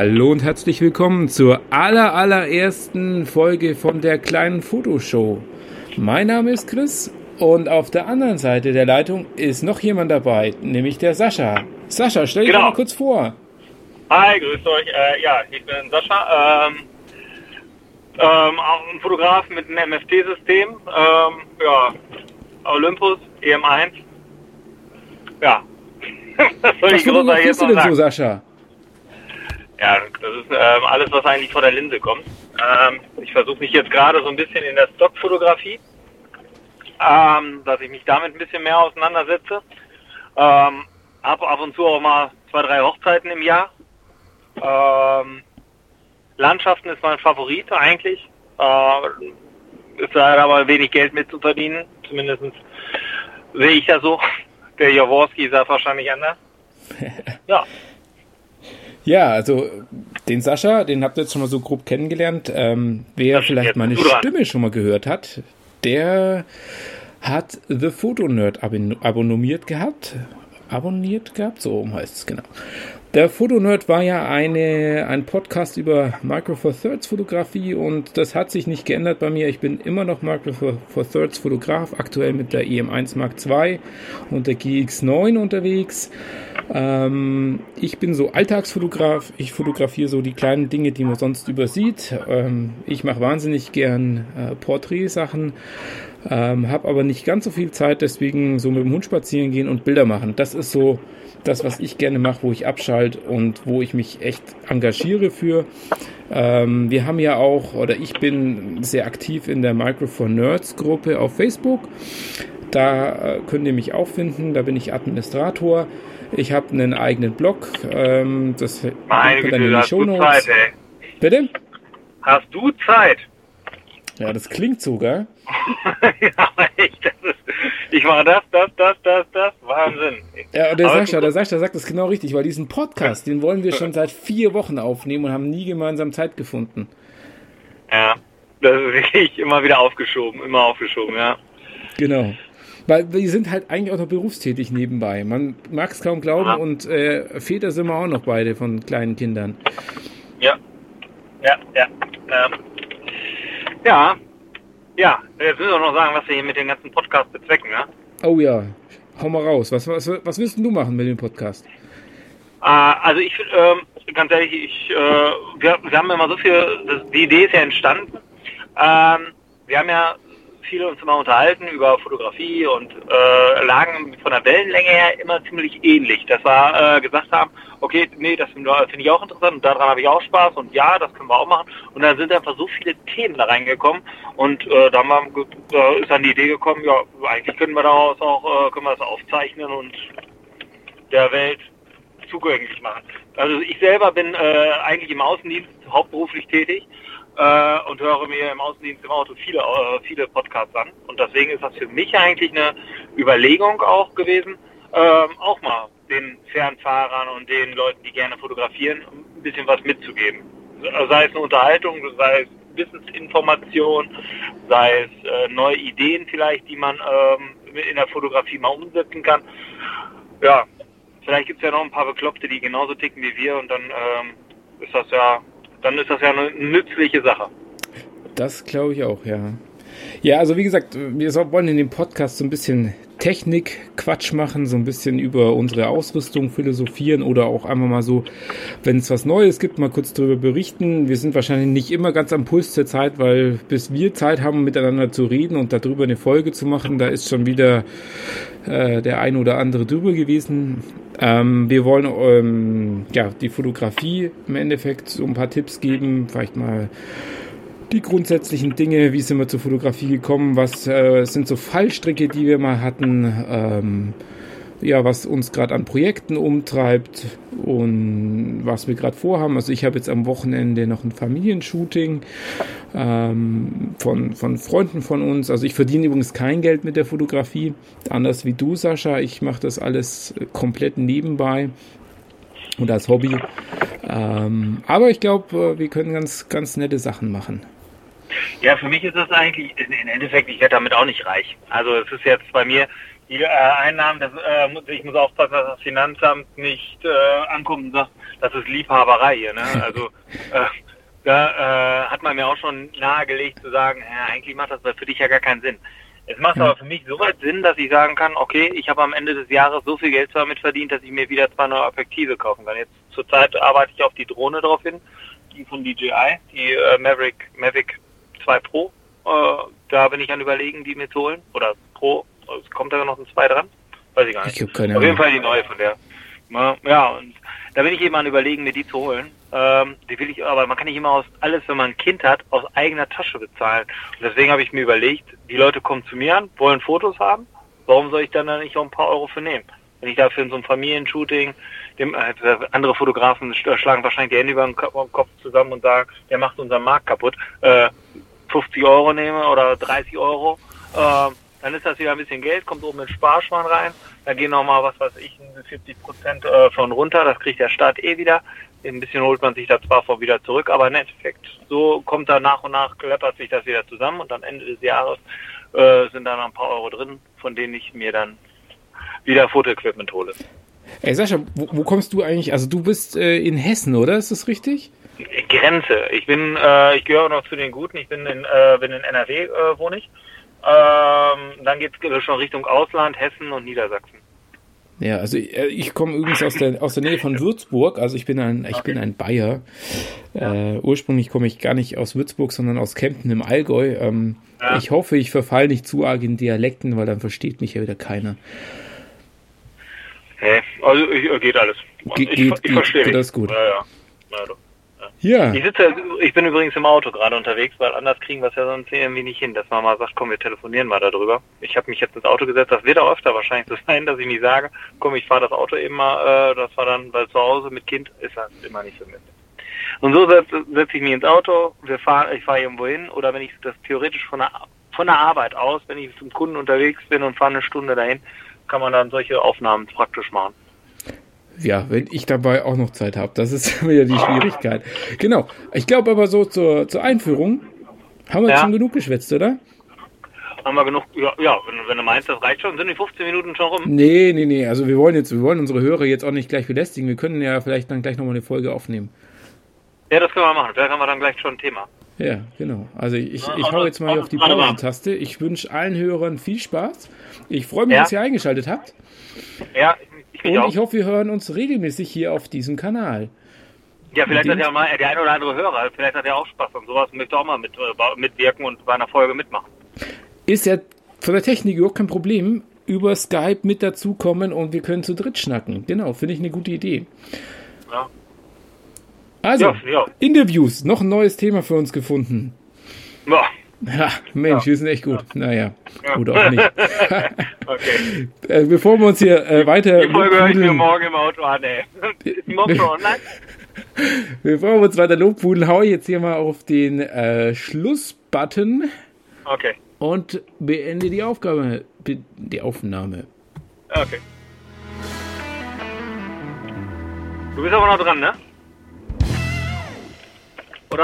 Hallo und herzlich willkommen zur aller, allerersten Folge von der kleinen Fotoshow. Mein Name ist Chris und auf der anderen Seite der Leitung ist noch jemand dabei, nämlich der Sascha. Sascha, stell dich genau. mal kurz vor. Hi, grüßt euch. Äh, ja, ich bin Sascha. Ähm, ähm, auch ein Fotograf mit einem MFT-System. Ähm, ja, Olympus, EM1. Ja. was soll was ich fotografierst du denn so, Sascha? Ja, das ist ähm, alles, was eigentlich vor der Linse kommt. Ähm, ich versuche mich jetzt gerade so ein bisschen in der Stockfotografie, ähm, dass ich mich damit ein bisschen mehr auseinandersetze. Ähm, hab ab und zu auch mal zwei, drei Hochzeiten im Jahr. Ähm, Landschaften ist mein Favorit eigentlich. Äh, ist leider aber wenig Geld mit zu verdienen. Zumindest sehe ich ja so. Der Jaworski ist ja wahrscheinlich anders. ja. Ja, also den Sascha, den habt ihr jetzt schon mal so grob kennengelernt. Ähm, wer vielleicht meine Stimme schon mal gehört hat, der hat The Photo Nerd abonniert gehabt. Abonniert gehabt, so heißt es genau. Der Fotonerd war ja eine, ein Podcast über Micro Four Thirds Fotografie und das hat sich nicht geändert bei mir. Ich bin immer noch Micro Four Thirds Fotograf, aktuell mit der EM1 Mark II und der GX9 unterwegs. Ähm, ich bin so Alltagsfotograf. Ich fotografiere so die kleinen Dinge, die man sonst übersieht. Ähm, ich mache wahnsinnig gern äh, Porträtsachen. Ähm, habe aber nicht ganz so viel Zeit, deswegen so mit dem Hund spazieren gehen und Bilder machen. Das ist so das, was ich gerne mache, wo ich abschalte und wo ich mich echt engagiere für. Ähm, wir haben ja auch, oder ich bin sehr aktiv in der Microphone Nerds Gruppe auf Facebook. Da äh, könnt ihr mich auch finden, da bin ich Administrator. Ich habe einen eigenen Blog. Ähm, das Meine Güte, in die hast du Zeit, ey. Bitte? Hast du Zeit? Ja, das klingt sogar. ja, aber echt, das ist, ich mache das, das, das, das, das, Wahnsinn. Ja, und der Sascha, der Sascha sagt das genau richtig, weil diesen Podcast, den wollen wir schon seit vier Wochen aufnehmen und haben nie gemeinsam Zeit gefunden. Ja, das ist wirklich immer wieder aufgeschoben, immer aufgeschoben, ja. Genau. Weil wir sind halt eigentlich auch noch berufstätig nebenbei. Man mag es kaum glauben ja. und äh, Väter sind wir auch noch beide von kleinen Kindern. Ja, ja, ja. Ähm. Ja, ja, jetzt müssen wir noch sagen, was wir hier mit dem ganzen Podcast bezwecken, ja? Oh ja, hau mal raus. Was, was, was willst du machen mit dem Podcast? Äh, also ich, ähm, ganz ehrlich, ich, äh, wir, wir haben immer so viel, das, die Idee ist ja entstanden. Ähm, wir haben ja viele uns immer unterhalten über Fotografie und äh, lagen von der Wellenlänge her immer ziemlich ähnlich. Dass wir äh, gesagt haben, okay, nee, das finde ich auch interessant und daran habe ich auch Spaß und ja, das können wir auch machen. Und dann sind einfach so viele Themen da reingekommen und äh, da äh, ist dann die Idee gekommen, ja, eigentlich können wir daraus auch, äh, können wir das aufzeichnen und der Welt zugänglich machen. Also ich selber bin äh, eigentlich im Außendienst hauptberuflich tätig äh, und höre mir im Außendienst im Auto viele, äh, viele Podcasts an. Und deswegen ist das für mich eigentlich eine Überlegung auch gewesen, ähm, auch mal den Fernfahrern und den Leuten, die gerne fotografieren, ein bisschen was mitzugeben. Sei es eine Unterhaltung, sei es Wissensinformation, sei es äh, neue Ideen vielleicht, die man ähm, in der Fotografie mal umsetzen kann. Ja, vielleicht gibt es ja noch ein paar Bekloppte, die genauso ticken wie wir und dann ähm, ist das ja dann ist das ja eine nützliche Sache. Das glaube ich auch, ja. Ja, also wie gesagt, wir wollen in dem Podcast so ein bisschen Technik-Quatsch machen, so ein bisschen über unsere Ausrüstung philosophieren oder auch einfach mal so, wenn es was Neues gibt, mal kurz darüber berichten. Wir sind wahrscheinlich nicht immer ganz am Puls der Zeit, weil bis wir Zeit haben, miteinander zu reden und darüber eine Folge zu machen, da ist schon wieder äh, der ein oder andere drüber gewesen. Ähm, wir wollen ähm, ja die Fotografie im Endeffekt so ein paar Tipps geben, vielleicht mal die grundsätzlichen Dinge, wie sind wir zur Fotografie gekommen, was äh, sind so Fallstricke, die wir mal hatten, ähm, ja, was uns gerade an Projekten umtreibt und was wir gerade vorhaben. Also ich habe jetzt am Wochenende noch ein Familienshooting ähm, von, von Freunden von uns. Also ich verdiene übrigens kein Geld mit der Fotografie, anders wie du, Sascha. Ich mache das alles komplett nebenbei und als Hobby. Ähm, aber ich glaube, wir können ganz, ganz nette Sachen machen. Ja, für mich ist das eigentlich, im Endeffekt, ich werde damit auch nicht reich. Also es ist jetzt bei mir, die äh, Einnahmen, das, äh, ich muss aufpassen, dass das Finanzamt nicht äh, ankommt und sagt, das ist Liebhaberei hier. Ne? Also äh, da äh, hat man mir auch schon nahegelegt zu sagen, ja, eigentlich macht das für dich ja gar keinen Sinn. Es macht ja. aber für mich so weit Sinn, dass ich sagen kann, okay, ich habe am Ende des Jahres so viel Geld damit verdient, dass ich mir wieder zwei neue Objektive kaufen kann. Jetzt zurzeit arbeite ich auf die Drohne drauf hin, die von DJI, die äh, Maverick Mavic 2 Pro. Äh, da bin ich an überlegen, die mir zu holen. Oder Pro, es kommt da noch ein 2 dran? Weiß ich gar nicht. Ich keine auf jeden Fall die neue von der. Ja, und da bin ich eben an überlegen, mir die zu holen. Ähm, die will ich, aber man kann nicht immer aus alles, wenn man ein Kind hat, aus eigener Tasche bezahlen. Und deswegen habe ich mir überlegt, die Leute kommen zu mir an, wollen Fotos haben. Warum soll ich dann da nicht auch ein paar Euro für nehmen? Wenn ich dafür in so einem Familienshooting, dem, äh, andere Fotografen schlagen wahrscheinlich die Hände über den Kopf zusammen und sagen, der macht unseren Markt kaputt, äh, 50 Euro nehme oder 30 Euro, äh, dann ist das wieder ein bisschen Geld, kommt oben ins Sparschwein rein, da gehen nochmal, was weiß ich, 40 Prozent äh, von runter, das kriegt der Staat eh wieder. Ein bisschen holt man sich da zwar vor wieder zurück, aber im Endeffekt, so kommt da nach und nach, klappert sich das wieder zusammen und am Ende des Jahres äh, sind da noch ein paar Euro drin, von denen ich mir dann wieder Fotoequipment hole. Ey Sascha, wo, wo kommst du eigentlich? Also du bist äh, in Hessen, oder? Ist das richtig? Grenze. Ich bin, äh, ich gehöre noch zu den Guten. Ich bin in, äh, bin in NRW äh, wohne ich. Ähm, dann geht es schon Richtung Ausland, Hessen und Niedersachsen. Ja, also äh, ich komme übrigens aus der aus der Nähe von Würzburg, also ich bin ein ich bin ein Bayer. Äh, ursprünglich komme ich gar nicht aus Würzburg, sondern aus Kempten im Allgäu. Ähm, ja. Ich hoffe, ich verfalle nicht zu arg in Dialekten, weil dann versteht mich ja wieder keiner. Hä? Also ich, geht alles. Ge ich, geht, ich verstehe. Geht das gut. Ja, ja. ja ja. Ich sitze, ich bin übrigens im Auto gerade unterwegs, weil anders kriegen wir es ja sonst irgendwie nicht hin, dass man mal sagt, komm, wir telefonieren mal darüber. Ich habe mich jetzt ins Auto gesetzt, das wird auch öfter wahrscheinlich so sein, dass ich nicht sage, komm, ich fahre das Auto eben mal, äh, das war dann, weil zu Hause mit Kind ist das immer nicht so mit. Und so setze setz ich mich ins Auto, wir fahren, ich fahre irgendwo hin, oder wenn ich das theoretisch von der, von der Arbeit aus, wenn ich zum Kunden unterwegs bin und fahre eine Stunde dahin, kann man dann solche Aufnahmen praktisch machen ja, wenn ich dabei auch noch Zeit habe. Das ist wieder die Schwierigkeit. Genau. Ich glaube aber so zur, zur Einführung haben wir ja. schon genug geschwätzt, oder? Haben wir genug, ja, ja wenn, wenn, du meinst, das reicht schon, sind die 15 Minuten schon rum? Nee, nee, nee, also wir wollen jetzt, wir wollen unsere Hörer jetzt auch nicht gleich belästigen. Wir können ja vielleicht dann gleich nochmal eine Folge aufnehmen. Ja, das können wir machen. Vielleicht haben wir dann gleich schon ein Thema. Ja, genau. Also ich, ich, ich hau jetzt mal auf die Pause-Taste. Ich wünsche allen Hörern viel Spaß. Ich freue mich, ja. dass ihr eingeschaltet habt. Ja, ich Und auch. ich hoffe, wir hören uns regelmäßig hier auf diesem Kanal. Ja, vielleicht hat ja mal der ein oder andere Hörer, vielleicht hat er auch Spaß an sowas und möchte auch mal mit, äh, mitwirken und bei einer Folge mitmachen. Ist ja von der Technik überhaupt kein Problem. Über Skype mit dazukommen und wir können zu dritt schnacken. Genau, finde ich eine gute Idee. Ja. Also, ja, ja. Interviews, noch ein neues Thema für uns gefunden. Ja. Ja, Mensch, ja. wir sind echt gut. Ja. Naja, ja. oder auch nicht. okay. Äh, bevor wir uns hier äh, weiter. Die Folge höre ich mir morgen im Auto an, ey. Ist morgen schon online? Bevor wir uns weiter lobpudeln, hau ich jetzt hier mal auf den äh, Schlussbutton. Okay. Und beende die Aufgabe, die Aufnahme. Okay. Du bist aber noch dran, ne?